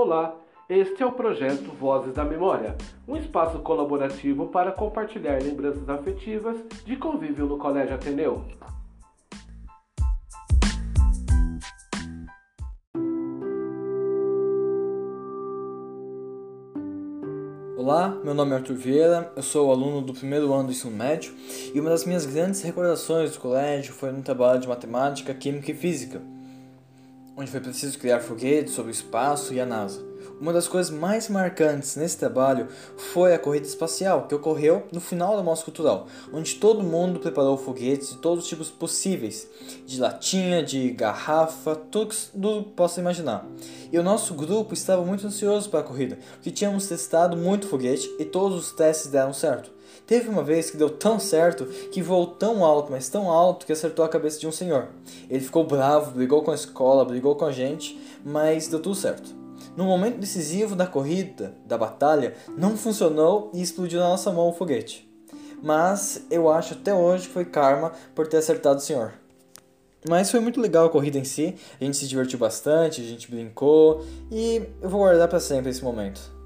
Olá, este é o projeto Vozes da Memória, um espaço colaborativo para compartilhar lembranças afetivas de convívio no Colégio Ateneu. Olá, meu nome é Arthur Vieira, eu sou aluno do primeiro ano do ensino médio e uma das minhas grandes recordações do colégio foi no trabalho de matemática, química e física, onde foi preciso criar foguetes sobre o espaço e a NASA. Uma das coisas mais marcantes nesse trabalho foi a corrida espacial, que ocorreu no final da Mostra Cultural, onde todo mundo preparou foguetes de todos os tipos possíveis, de latinha, de garrafa, tudo que possa imaginar. E o nosso grupo estava muito ansioso para a corrida, porque tínhamos testado muito foguete e todos os testes deram certo. Teve uma vez que deu tão certo que voou tão alto, mas tão alto que acertou a cabeça de um senhor. Ele ficou bravo, brigou com a escola, brigou com a gente, mas deu tudo certo. No momento decisivo da corrida, da batalha, não funcionou e explodiu na nossa mão o foguete. Mas eu acho até hoje que foi karma por ter acertado o senhor. Mas foi muito legal a corrida em si, a gente se divertiu bastante, a gente brincou e eu vou guardar para sempre esse momento.